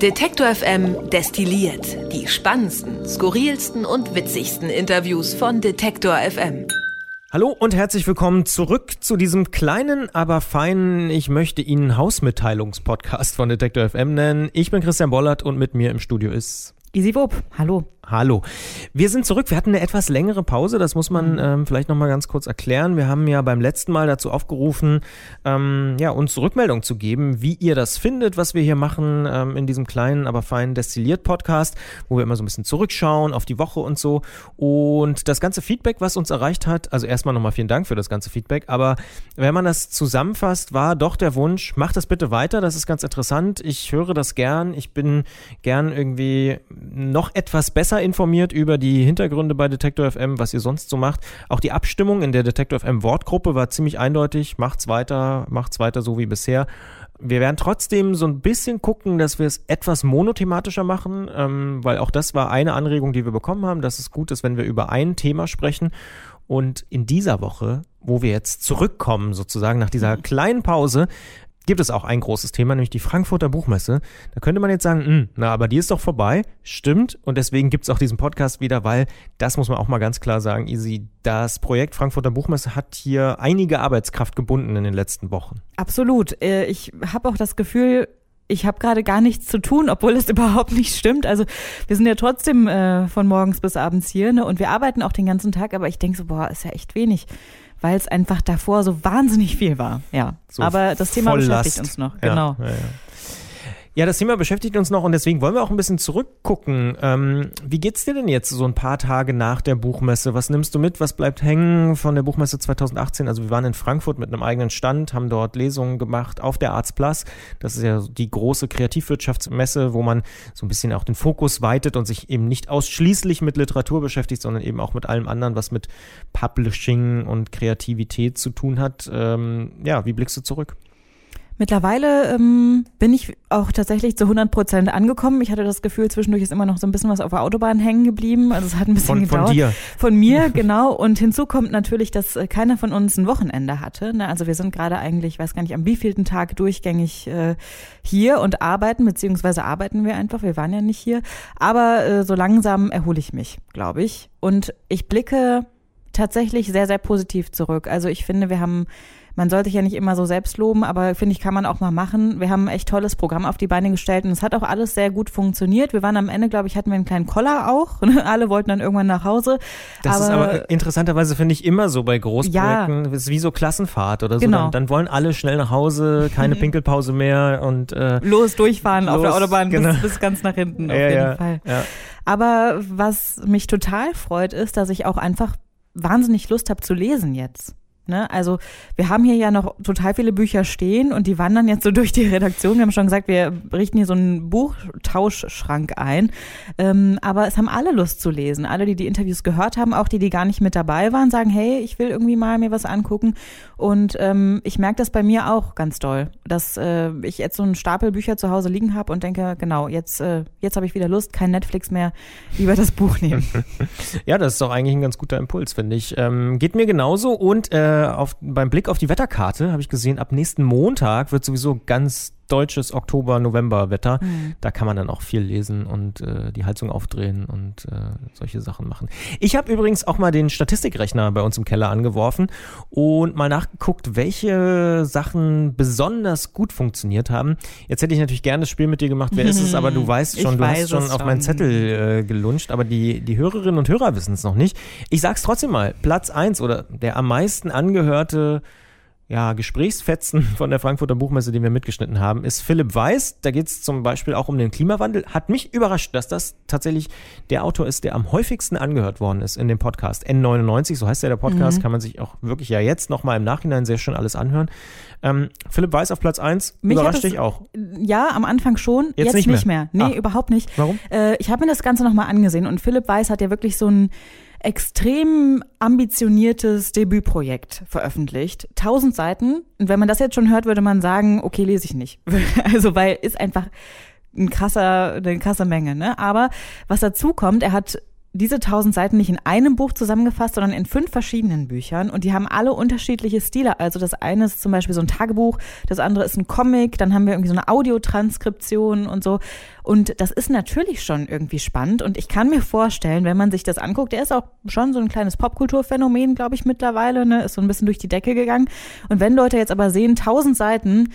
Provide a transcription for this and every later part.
Detektor FM destilliert die spannendsten, skurrilsten und witzigsten Interviews von Detektor FM. Hallo und herzlich willkommen zurück zu diesem kleinen, aber feinen, ich möchte Ihnen Hausmitteilungspodcast von Detektor FM nennen. Ich bin Christian Bollert und mit mir im Studio ist Easy Wupp. Hallo. Hallo. Wir sind zurück. Wir hatten eine etwas längere Pause. Das muss man mhm. ähm, vielleicht nochmal ganz kurz erklären. Wir haben ja beim letzten Mal dazu aufgerufen, ähm, ja, uns Rückmeldung zu geben, wie ihr das findet, was wir hier machen ähm, in diesem kleinen, aber feinen Destilliert-Podcast, wo wir immer so ein bisschen zurückschauen auf die Woche und so. Und das ganze Feedback, was uns erreicht hat, also erstmal nochmal vielen Dank für das ganze Feedback. Aber wenn man das zusammenfasst, war doch der Wunsch, macht das bitte weiter. Das ist ganz interessant. Ich höre das gern. Ich bin gern irgendwie noch etwas besser informiert über die Hintergründe bei Detektor FM, was ihr sonst so macht. Auch die Abstimmung in der Detektor FM Wortgruppe war ziemlich eindeutig. Macht's weiter, macht's weiter so wie bisher. Wir werden trotzdem so ein bisschen gucken, dass wir es etwas monothematischer machen, ähm, weil auch das war eine Anregung, die wir bekommen haben, dass es gut ist, wenn wir über ein Thema sprechen. Und in dieser Woche, wo wir jetzt zurückkommen, sozusagen nach dieser mhm. kleinen Pause, gibt es auch ein großes Thema, nämlich die Frankfurter Buchmesse. Da könnte man jetzt sagen, hm, na, aber die ist doch vorbei. Stimmt. Und deswegen gibt es auch diesen Podcast wieder, weil das muss man auch mal ganz klar sagen, Easy, das Projekt Frankfurter Buchmesse hat hier einige Arbeitskraft gebunden in den letzten Wochen. Absolut. Äh, ich habe auch das Gefühl, ich habe gerade gar nichts zu tun, obwohl es überhaupt nicht stimmt. Also wir sind ja trotzdem äh, von morgens bis abends hier ne? und wir arbeiten auch den ganzen Tag, aber ich denke so, boah, ist ja echt wenig weil es einfach davor so wahnsinnig viel war. Ja, so aber das Thema beschäftigt uns noch. Ja, genau. Ja, ja. Ja, das Thema beschäftigt uns noch und deswegen wollen wir auch ein bisschen zurückgucken. Ähm, wie geht's dir denn jetzt so ein paar Tage nach der Buchmesse? Was nimmst du mit? Was bleibt hängen von der Buchmesse 2018? Also wir waren in Frankfurt mit einem eigenen Stand, haben dort Lesungen gemacht auf der Plus. Das ist ja die große Kreativwirtschaftsmesse, wo man so ein bisschen auch den Fokus weitet und sich eben nicht ausschließlich mit Literatur beschäftigt, sondern eben auch mit allem anderen, was mit Publishing und Kreativität zu tun hat. Ähm, ja, wie blickst du zurück? Mittlerweile ähm, bin ich auch tatsächlich zu 100 Prozent angekommen. Ich hatte das Gefühl, zwischendurch ist immer noch so ein bisschen was auf der Autobahn hängen geblieben. Also es hat ein bisschen von, gedauert. Von dir? Von mir, genau. Und hinzu kommt natürlich, dass äh, keiner von uns ein Wochenende hatte. Ne? Also wir sind gerade eigentlich, ich weiß gar nicht, am wievielten Tag durchgängig äh, hier und arbeiten, beziehungsweise arbeiten wir einfach. Wir waren ja nicht hier. Aber äh, so langsam erhole ich mich, glaube ich. Und ich blicke tatsächlich sehr, sehr positiv zurück. Also ich finde, wir haben man sollte sich ja nicht immer so selbst loben, aber finde ich, kann man auch mal machen. Wir haben ein echt tolles Programm auf die Beine gestellt und es hat auch alles sehr gut funktioniert. Wir waren am Ende, glaube ich, hatten wir einen kleinen Koller auch. Alle wollten dann irgendwann nach Hause. Das aber, ist aber interessanterweise, finde ich, immer so bei Großprojekten. Ja, das ist wie so Klassenfahrt oder so. Genau. Dann, dann wollen alle schnell nach Hause, keine Pinkelpause mehr und äh, los durchfahren los, auf der Autobahn genau. bis, bis, ganz nach hinten auf ja, jeden ja, Fall. Ja. Aber was mich total freut, ist, dass ich auch einfach wahnsinnig Lust habe zu lesen jetzt. Ne? Also wir haben hier ja noch total viele Bücher stehen und die wandern jetzt so durch die Redaktion. Wir haben schon gesagt, wir richten hier so einen Buchtauschschrank ein. Ähm, aber es haben alle Lust zu lesen. Alle, die die Interviews gehört haben, auch die, die gar nicht mit dabei waren, sagen, hey, ich will irgendwie mal mir was angucken. Und ähm, ich merke das bei mir auch ganz doll, dass äh, ich jetzt so einen Stapel Bücher zu Hause liegen habe und denke, genau, jetzt, äh, jetzt habe ich wieder Lust, kein Netflix mehr, lieber das Buch nehmen. ja, das ist doch eigentlich ein ganz guter Impuls, finde ich. Ähm, geht mir genauso und äh, auf, beim Blick auf die Wetterkarte habe ich gesehen, ab nächsten Montag wird sowieso ganz deutsches Oktober-November-Wetter. Mhm. Da kann man dann auch viel lesen und äh, die Heizung aufdrehen und äh, solche Sachen machen. Ich habe übrigens auch mal den Statistikrechner bei uns im Keller angeworfen und mal nachgeguckt, welche Sachen besonders gut funktioniert haben. Jetzt hätte ich natürlich gerne das Spiel mit dir gemacht, wer ist es, aber du weißt schon, ich du weiß hast schon auf meinen Zettel äh, gelunscht, aber die, die Hörerinnen und Hörer wissen es noch nicht. Ich sag's trotzdem mal, Platz eins oder der am meisten angehörte ja, Gesprächsfetzen von der Frankfurter Buchmesse, den wir mitgeschnitten haben, ist Philipp Weiß. Da geht es zum Beispiel auch um den Klimawandel. Hat mich überrascht, dass das tatsächlich der Autor ist, der am häufigsten angehört worden ist in dem Podcast. N99, so heißt ja der Podcast, mhm. kann man sich auch wirklich ja jetzt nochmal im Nachhinein sehr schön alles anhören. Ähm, Philipp Weiß auf Platz 1, überrascht dich auch. Ja, am Anfang schon, jetzt, jetzt nicht, nicht mehr. mehr. Nee, ah. überhaupt nicht. Warum? Äh, ich habe mir das Ganze nochmal angesehen und Philipp Weiß hat ja wirklich so ein extrem ambitioniertes Debütprojekt veröffentlicht. Tausend Seiten. Und wenn man das jetzt schon hört, würde man sagen, okay, lese ich nicht. also, weil ist einfach ein krasser, eine krasse Menge, ne? Aber was dazu kommt, er hat diese tausend Seiten nicht in einem Buch zusammengefasst, sondern in fünf verschiedenen Büchern und die haben alle unterschiedliche Stile. Also das eine ist zum Beispiel so ein Tagebuch, das andere ist ein Comic, dann haben wir irgendwie so eine Audiotranskription und so. Und das ist natürlich schon irgendwie spannend und ich kann mir vorstellen, wenn man sich das anguckt, der ist auch schon so ein kleines Popkulturphänomen, glaube ich, mittlerweile, ne? ist so ein bisschen durch die Decke gegangen. Und wenn Leute jetzt aber sehen, tausend Seiten,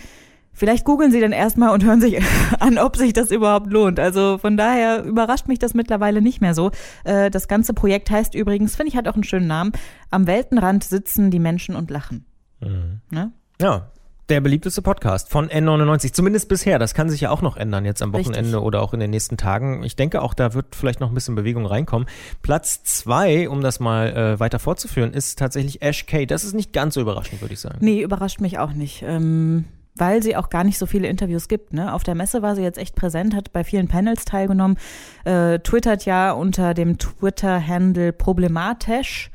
Vielleicht googeln Sie dann erstmal und hören sich an, ob sich das überhaupt lohnt. Also von daher überrascht mich das mittlerweile nicht mehr so. Äh, das ganze Projekt heißt übrigens, finde ich, hat auch einen schönen Namen. Am Weltenrand sitzen die Menschen und lachen. Mhm. Ne? Ja, der beliebteste Podcast von N99, zumindest bisher. Das kann sich ja auch noch ändern jetzt am Wochenende Richtig. oder auch in den nächsten Tagen. Ich denke auch, da wird vielleicht noch ein bisschen Bewegung reinkommen. Platz zwei, um das mal äh, weiter fortzuführen, ist tatsächlich Ash K. Das ist nicht ganz so überraschend, würde ich sagen. Nee, überrascht mich auch nicht. Ähm weil sie auch gar nicht so viele Interviews gibt. Ne? Auf der Messe war sie jetzt echt präsent, hat bei vielen Panels teilgenommen, äh, twittert ja unter dem Twitter-Handle problematisch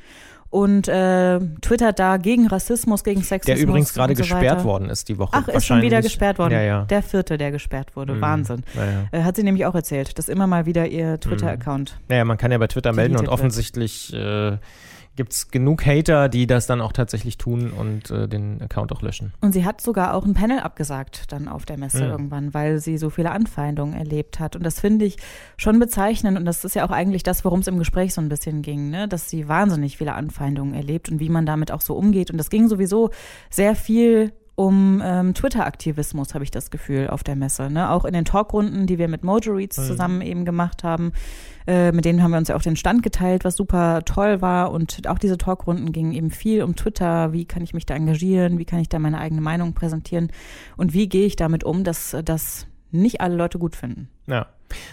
und äh, twittert da gegen Rassismus, gegen Sexismus. Der übrigens gerade so gesperrt weiter. worden ist die Woche. Ach, ist schon wieder gesperrt worden. Ja, ja. Der vierte, der gesperrt wurde. Mhm. Wahnsinn. Ja, äh, hat sie nämlich auch erzählt, dass immer mal wieder ihr Twitter-Account. Mhm. Naja, man kann ja bei Twitter melden und offensichtlich äh, gibt es genug Hater, die das dann auch tatsächlich tun und äh, den Account auch löschen. Und sie hat sogar auch ein Panel abgesagt dann auf der Messe mhm. irgendwann, weil sie so viele Anfeindungen erlebt hat. Und das finde ich schon bezeichnend. Und das ist ja auch eigentlich das, worum es im Gespräch so ein bisschen ging, ne? dass sie wahnsinnig viele Anfeindungen erlebt und wie man damit auch so umgeht. Und das ging sowieso sehr viel um ähm, Twitter-Aktivismus, habe ich das Gefühl, auf der Messe. Ne? Auch in den Talkrunden, die wir mit Mojo Reads mhm. zusammen eben gemacht haben. Äh, mit denen haben wir uns ja auch den Stand geteilt, was super toll war. Und auch diese Talkrunden gingen eben viel um Twitter. Wie kann ich mich da engagieren? Wie kann ich da meine eigene Meinung präsentieren? Und wie gehe ich damit um, dass das nicht alle Leute gut finden? Ja.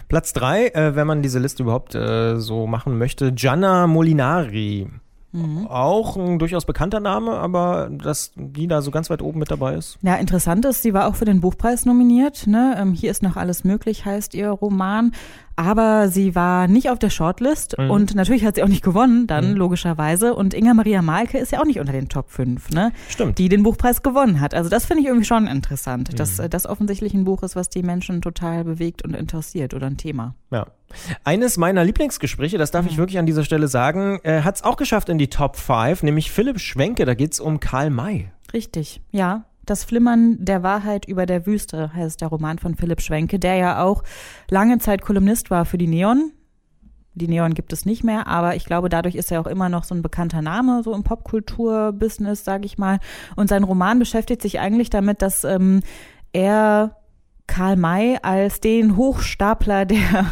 Platz drei, äh, wenn man diese Liste überhaupt äh, so machen möchte, Gianna Molinari. Mhm. Auch ein durchaus bekannter Name, aber dass die da so ganz weit oben mit dabei ist. Ja, interessant ist, sie war auch für den Buchpreis nominiert. Ne? Ähm, hier ist noch alles möglich, heißt ihr Roman aber sie war nicht auf der Shortlist mhm. und natürlich hat sie auch nicht gewonnen, dann mhm. logischerweise. Und Inga Maria Malke ist ja auch nicht unter den Top 5, ne? Stimmt. Die den Buchpreis gewonnen hat. Also das finde ich irgendwie schon interessant, mhm. dass äh, das offensichtlich ein Buch ist, was die Menschen total bewegt und interessiert oder ein Thema. Ja. Eines meiner Lieblingsgespräche, das darf ich mhm. wirklich an dieser Stelle sagen, äh, hat es auch geschafft in die Top 5, nämlich Philipp Schwenke. Da geht es um Karl May. Richtig, ja. Das Flimmern der Wahrheit über der Wüste heißt der Roman von Philipp Schwenke, der ja auch lange Zeit Kolumnist war für die Neon. Die Neon gibt es nicht mehr, aber ich glaube, dadurch ist er auch immer noch so ein bekannter Name, so im Popkultur-Business, sage ich mal. Und sein Roman beschäftigt sich eigentlich damit, dass ähm, er Karl May als den Hochstapler der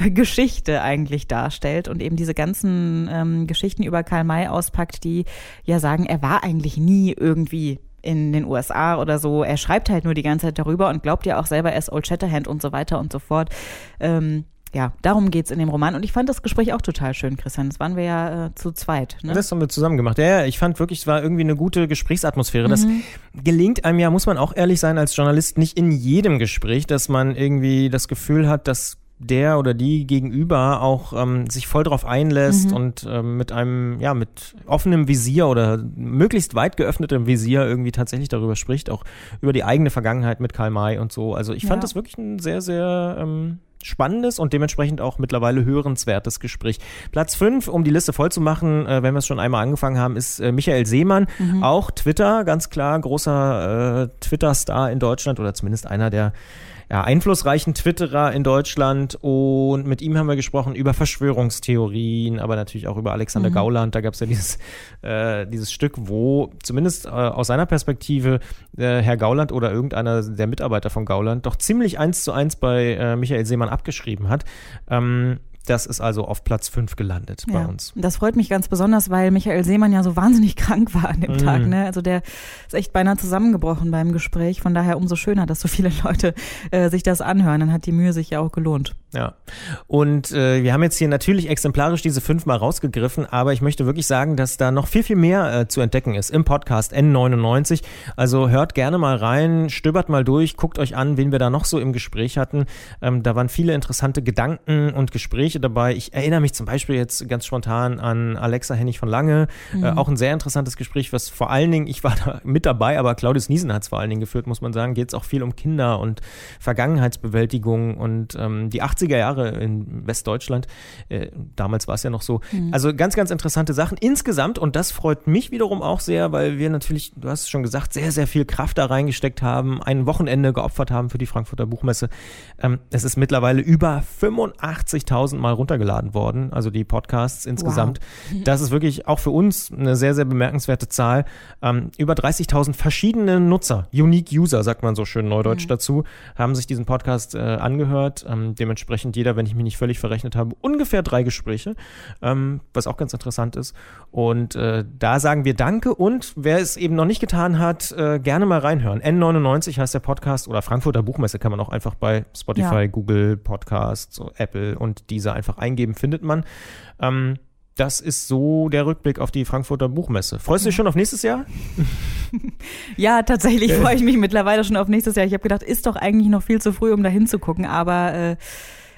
Geschichte eigentlich darstellt und eben diese ganzen ähm, Geschichten über Karl May auspackt, die ja sagen, er war eigentlich nie irgendwie in den USA oder so. Er schreibt halt nur die ganze Zeit darüber und glaubt ja auch selber, er ist Old Shatterhand und so weiter und so fort. Ähm, ja, darum geht's in dem Roman. Und ich fand das Gespräch auch total schön, Christian. Das waren wir ja äh, zu zweit. Ne? Das haben wir zusammen gemacht. Ja, ja, ich fand wirklich, es war irgendwie eine gute Gesprächsatmosphäre. Mhm. Das gelingt einem ja, muss man auch ehrlich sein, als Journalist nicht in jedem Gespräch, dass man irgendwie das Gefühl hat, dass der oder die gegenüber auch ähm, sich voll drauf einlässt mhm. und ähm, mit einem, ja, mit offenem Visier oder möglichst weit geöffnetem Visier irgendwie tatsächlich darüber spricht, auch über die eigene Vergangenheit mit Karl May und so. Also ich fand ja. das wirklich ein sehr, sehr ähm, spannendes und dementsprechend auch mittlerweile hörenswertes Gespräch. Platz 5, um die Liste voll zu machen, äh, wenn wir es schon einmal angefangen haben, ist äh, Michael Seemann. Mhm. Auch Twitter, ganz klar, großer äh, Twitter-Star in Deutschland oder zumindest einer der ja, einflussreichen Twitterer in Deutschland und mit ihm haben wir gesprochen über Verschwörungstheorien, aber natürlich auch über Alexander mhm. Gauland. Da gab es ja dieses, äh, dieses Stück, wo zumindest äh, aus seiner Perspektive äh, Herr Gauland oder irgendeiner der Mitarbeiter von Gauland doch ziemlich eins zu eins bei äh, Michael Seemann abgeschrieben hat. Ähm, das ist also auf Platz 5 gelandet ja, bei uns. Das freut mich ganz besonders, weil Michael Seemann ja so wahnsinnig krank war an dem mm. Tag. Ne? Also der ist echt beinahe zusammengebrochen beim Gespräch. Von daher umso schöner, dass so viele Leute äh, sich das anhören. Dann hat die Mühe sich ja auch gelohnt. Ja. Und äh, wir haben jetzt hier natürlich exemplarisch diese fünf mal rausgegriffen, aber ich möchte wirklich sagen, dass da noch viel, viel mehr äh, zu entdecken ist im Podcast N99. Also hört gerne mal rein, stöbert mal durch, guckt euch an, wen wir da noch so im Gespräch hatten. Ähm, da waren viele interessante Gedanken und Gespräche Gespräche dabei. Ich erinnere mich zum Beispiel jetzt ganz spontan an Alexa Hennig von Lange. Mhm. Äh, auch ein sehr interessantes Gespräch, was vor allen Dingen, ich war da mit dabei, aber Claudius Niesen hat es vor allen Dingen geführt, muss man sagen. Geht es auch viel um Kinder und Vergangenheitsbewältigung und ähm, die 80er Jahre in Westdeutschland. Äh, damals war es ja noch so. Mhm. Also ganz, ganz interessante Sachen insgesamt und das freut mich wiederum auch sehr, weil wir natürlich, du hast es schon gesagt, sehr, sehr viel Kraft da reingesteckt haben, ein Wochenende geopfert haben für die Frankfurter Buchmesse. Ähm, es ist mittlerweile über 85.000 Mal runtergeladen worden, also die Podcasts insgesamt. Wow. Das ist wirklich auch für uns eine sehr, sehr bemerkenswerte Zahl. Ähm, über 30.000 verschiedene Nutzer, Unique User, sagt man so schön neudeutsch mhm. dazu, haben sich diesen Podcast äh, angehört. Ähm, dementsprechend jeder, wenn ich mich nicht völlig verrechnet habe, ungefähr drei Gespräche, ähm, was auch ganz interessant ist. Und äh, da sagen wir Danke und wer es eben noch nicht getan hat, äh, gerne mal reinhören. N99 heißt der Podcast oder Frankfurter Buchmesse kann man auch einfach bei Spotify, ja. Google Podcasts, so Apple und einfach eingeben, findet man. Ähm, das ist so der Rückblick auf die Frankfurter Buchmesse. Freust du dich schon auf nächstes Jahr? ja, tatsächlich freue ich mich mittlerweile schon auf nächstes Jahr. Ich habe gedacht, ist doch eigentlich noch viel zu früh, um da hinzugucken, aber äh,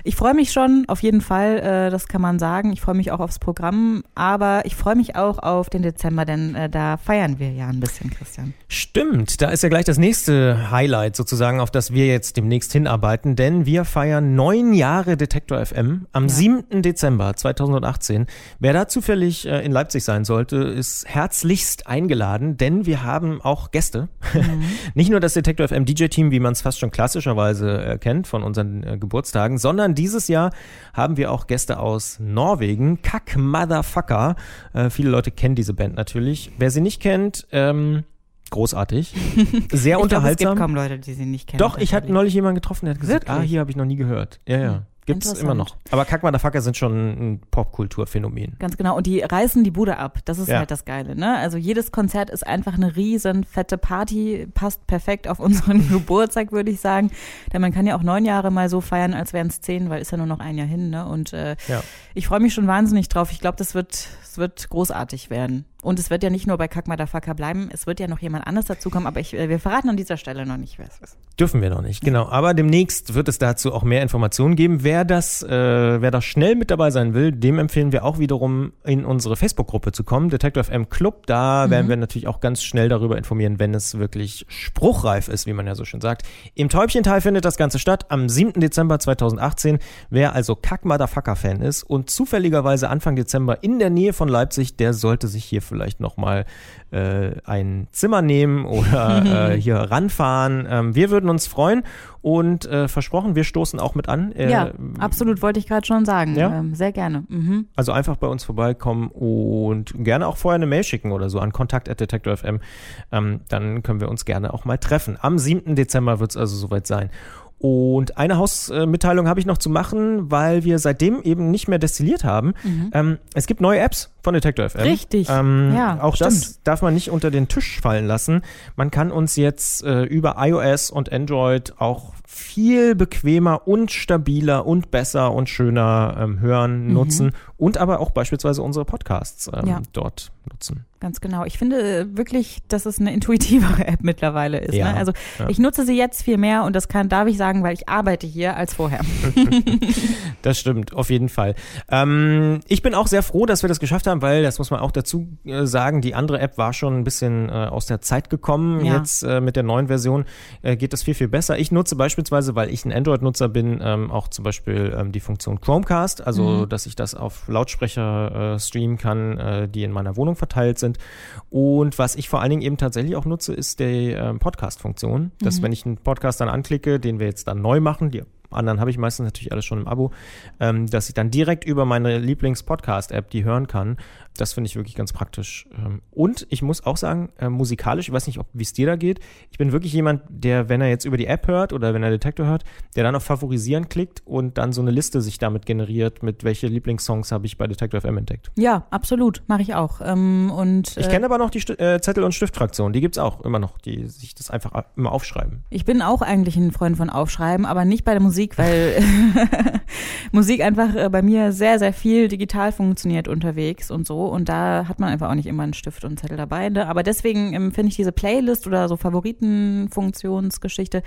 ich freue mich schon, auf jeden Fall, äh, das kann man sagen. Ich freue mich auch aufs Programm, aber ich freue mich auch auf den Dezember, denn äh, da feiern wir ja ein bisschen, Christian. Stimmt, da ist ja gleich das nächste Highlight sozusagen, auf das wir jetzt demnächst hinarbeiten, denn wir feiern neun Jahre Detektor FM am ja. 7. Dezember 2018. Wer da zufällig äh, in Leipzig sein sollte, ist herzlichst eingeladen, denn wir haben auch Gäste. Mhm. Nicht nur das Detektor FM DJ-Team, wie man es fast schon klassischerweise äh, kennt von unseren äh, Geburtstagen, sondern dieses Jahr haben wir auch Gäste aus Norwegen. Kack Motherfucker. Äh, viele Leute kennen diese Band natürlich. Wer sie nicht kennt, ähm, großartig. Sehr ich unterhaltsam. Glaub, es gibt kaum Leute, die sie nicht kennen. Doch, ich hatte neulich jemanden getroffen, der hat gesagt, Wirklich? ah, hier habe ich noch nie gehört. Ja, ja. Gibt es immer noch. Aber Kack Motherfucker sind schon ein Popkulturphänomen. Ganz genau. Und die reißen die Bude ab. Das ist ja. halt das Geile. Ne? Also jedes Konzert ist einfach eine riesen fette Party. Passt perfekt auf unseren Geburtstag, würde ich sagen. Denn man kann ja auch neun Jahre mal so feiern, als wären es zehn, weil ist ja nur noch ein Jahr hin. Ne? Und äh, ja. ich freue mich schon wahnsinnig drauf. Ich glaube, das wird, das wird großartig werden. Und es wird ja nicht nur bei Motherfucker bleiben, es wird ja noch jemand anderes dazukommen, aber ich, äh, wir verraten an dieser Stelle noch nicht, wer es ist. Dürfen wir noch nicht, genau. Aber demnächst wird es dazu auch mehr Informationen geben. Wer das, äh, wer da schnell mit dabei sein will, dem empfehlen wir auch wiederum in unsere Facebook-Gruppe zu kommen, Detective M Club. Da mhm. werden wir natürlich auch ganz schnell darüber informieren, wenn es wirklich spruchreif ist, wie man ja so schön sagt. Im Täubchental findet das Ganze statt am 7. Dezember 2018. Wer also Motherfucker-Fan ist und zufälligerweise Anfang Dezember in der Nähe von Leipzig, der sollte sich hier vielleicht nochmal äh, ein Zimmer nehmen oder äh, hier ranfahren. Ähm, wir würden uns freuen und äh, versprochen, wir stoßen auch mit an. Äh, ja, absolut, wollte ich gerade schon sagen. Ja? Ähm, sehr gerne. Mhm. Also einfach bei uns vorbeikommen und gerne auch vorher eine Mail schicken oder so an kontakt.detektor.fm. Ähm, dann können wir uns gerne auch mal treffen. Am 7. Dezember wird es also soweit sein. Und eine Hausmitteilung habe ich noch zu machen, weil wir seitdem eben nicht mehr destilliert haben. Mhm. Ähm, es gibt neue Apps von Detector FM. Richtig. Ähm, ja, auch stimmt. das darf man nicht unter den Tisch fallen lassen. Man kann uns jetzt äh, über iOS und Android auch viel bequemer und stabiler und besser und schöner ähm, hören, mhm. nutzen und aber auch beispielsweise unsere Podcasts ähm, ja. dort nutzen. Ganz genau. Ich finde wirklich, dass es eine intuitivere App mittlerweile ist. Ja, ne? Also ja. ich nutze sie jetzt viel mehr und das kann, darf ich sagen, weil ich arbeite hier als vorher. das stimmt, auf jeden Fall. Ähm, ich bin auch sehr froh, dass wir das geschafft haben, weil, das muss man auch dazu äh, sagen, die andere App war schon ein bisschen äh, aus der Zeit gekommen. Ja. Jetzt äh, mit der neuen Version geht das viel, viel besser. Ich nutze beispielsweise, weil ich ein Android-Nutzer bin, ähm, auch zum Beispiel ähm, die Funktion Chromecast, also mhm. dass ich das auf Lautsprecher streamen kann, die in meiner Wohnung verteilt sind. Und was ich vor allen Dingen eben tatsächlich auch nutze, ist die ähm, Podcast-Funktion. Dass, mhm. wenn ich einen Podcast dann anklicke, den wir jetzt dann neu machen, die anderen habe ich meistens natürlich alles schon im Abo, ähm, dass ich dann direkt über meine Lieblings-Podcast-App die hören kann. Das finde ich wirklich ganz praktisch. Ähm, und ich muss auch sagen, äh, musikalisch, ich weiß nicht, wie es dir da geht, ich bin wirklich jemand, der, wenn er jetzt über die App hört oder wenn er Detektor hört, der dann auf Favorisieren klickt und dann so eine Liste sich damit generiert, mit welche Lieblingssongs habe ich bei Detektor FM entdeckt. Ja, absolut, mache ich auch. Ähm, und, äh, ich kenne aber noch die St äh, Zettel- und Stiftfraktion, die gibt es auch immer noch, die sich das einfach immer aufschreiben. Ich bin auch eigentlich ein Freund von Aufschreiben, aber nicht bei der Musik, weil Musik einfach äh, bei mir sehr, sehr viel digital funktioniert unterwegs und so und da hat man einfach auch nicht immer einen Stift und einen Zettel dabei. Ne? Aber deswegen ähm, finde ich diese Playlist oder so Favoritenfunktionsgeschichte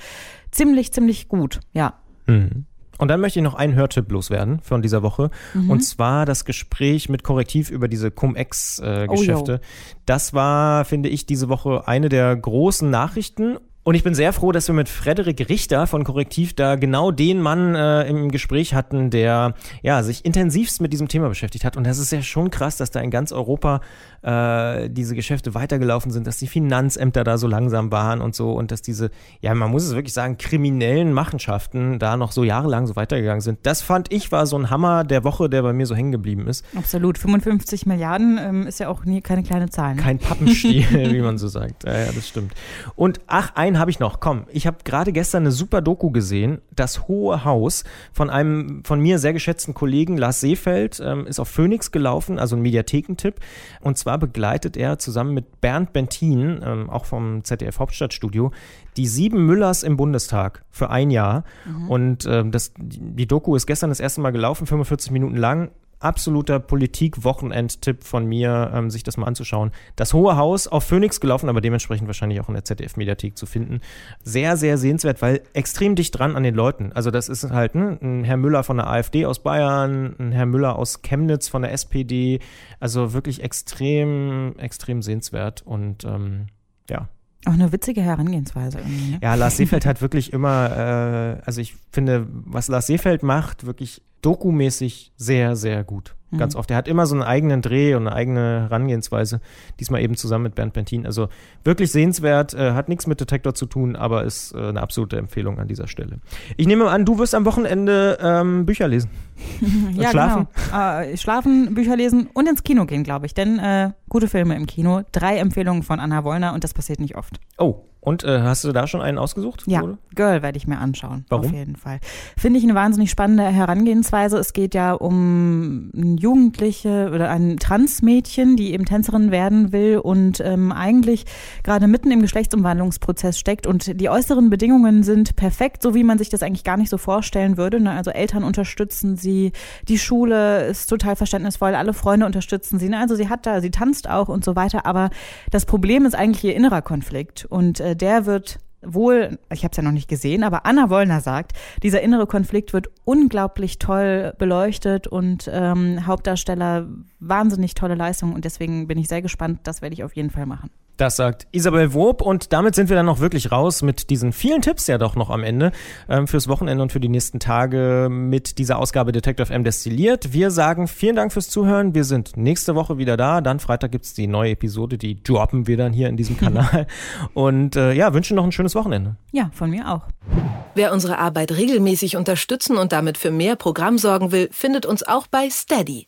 ziemlich, ziemlich gut, ja. Mhm. Und dann möchte ich noch einen Hörtipp loswerden von dieser Woche. Mhm. Und zwar das Gespräch mit Korrektiv über diese Cum-Ex-Geschäfte. Äh, oh, das war, finde ich, diese Woche eine der großen Nachrichten und ich bin sehr froh, dass wir mit Frederik Richter von Korrektiv da genau den Mann äh, im Gespräch hatten, der ja sich intensivst mit diesem Thema beschäftigt hat. Und das ist ja schon krass, dass da in ganz Europa äh, diese Geschäfte weitergelaufen sind, dass die Finanzämter da so langsam waren und so und dass diese, ja, man muss es wirklich sagen, kriminellen Machenschaften da noch so jahrelang so weitergegangen sind. Das fand ich war so ein Hammer der Woche, der bei mir so hängen geblieben ist. Absolut. 55 Milliarden ähm, ist ja auch nie keine kleine Zahl. Ne? Kein Pappenstiel, wie man so sagt. Ja, ja, das stimmt. Und ach, ein habe ich noch. Komm, ich habe gerade gestern eine super Doku gesehen. Das Hohe Haus von einem von mir sehr geschätzten Kollegen Lars Seefeld ähm, ist auf Phoenix gelaufen, also ein Mediathekentipp. Und zwar begleitet er zusammen mit Bernd Bentin, ähm, auch vom ZDF Hauptstadtstudio, die sieben Müllers im Bundestag für ein Jahr. Mhm. Und ähm, das, die Doku ist gestern das erste Mal gelaufen, 45 Minuten lang absoluter Politik-Wochenend-Tipp von mir, ähm, sich das mal anzuschauen. Das Hohe Haus auf Phoenix gelaufen, aber dementsprechend wahrscheinlich auch in der ZDF-Mediathek zu finden. Sehr, sehr sehenswert, weil extrem dicht dran an den Leuten. Also das ist halt ne, ein Herr Müller von der AfD aus Bayern, ein Herr Müller aus Chemnitz von der SPD. Also wirklich extrem, extrem sehenswert und ähm, ja, auch eine witzige Herangehensweise irgendwie. Ne? Ja, Lars Seefeld hat wirklich immer, äh, also ich finde, was Lars Seefeld macht, wirklich dokumäßig sehr, sehr gut. Mhm. Ganz oft. Er hat immer so einen eigenen Dreh und eine eigene Herangehensweise. Diesmal eben zusammen mit Bernd Bentin. Also wirklich sehenswert, äh, hat nichts mit Detektor zu tun, aber ist äh, eine absolute Empfehlung an dieser Stelle. Ich nehme an, du wirst am Wochenende ähm, Bücher lesen. ja, schlafen. genau. Äh, schlafen, Bücher lesen und ins Kino gehen, glaube ich. Denn äh, gute Filme im Kino. Drei Empfehlungen von Anna Wollner und das passiert nicht oft. Oh, und äh, hast du da schon einen ausgesucht? Ja, oder? Girl werde ich mir anschauen. Warum? Auf jeden Fall. Finde ich eine wahnsinnig spannende Herangehensweise. Es geht ja um Jugendliche oder ein Transmädchen, die eben Tänzerin werden will und ähm, eigentlich gerade mitten im Geschlechtsumwandlungsprozess steckt. Und die äußeren Bedingungen sind perfekt, so wie man sich das eigentlich gar nicht so vorstellen würde. Ne? Also Eltern unterstützen sie, die Schule ist total verständnisvoll, alle Freunde unterstützen sie. Ne? Also sie hat da, sie tanzt auch und so weiter. Aber das Problem ist eigentlich ihr innerer Konflikt. Und äh, der wird wohl, ich habe es ja noch nicht gesehen, aber Anna Wollner sagt, dieser innere Konflikt wird unglaublich toll beleuchtet und ähm, Hauptdarsteller wahnsinnig tolle Leistung und deswegen bin ich sehr gespannt. Das werde ich auf jeden Fall machen. Das sagt Isabel Wob und damit sind wir dann noch wirklich raus mit diesen vielen Tipps ja doch noch am Ende ähm, fürs Wochenende und für die nächsten Tage mit dieser Ausgabe Detective M destilliert. Wir sagen vielen Dank fürs Zuhören. Wir sind nächste Woche wieder da. Dann Freitag gibt's die neue Episode, die droppen wir dann hier in diesem Kanal. und äh, ja, wünschen noch ein schönes Wochenende. Ja, von mir auch. Wer unsere Arbeit regelmäßig unterstützen und damit für mehr Programm sorgen will, findet uns auch bei Steady.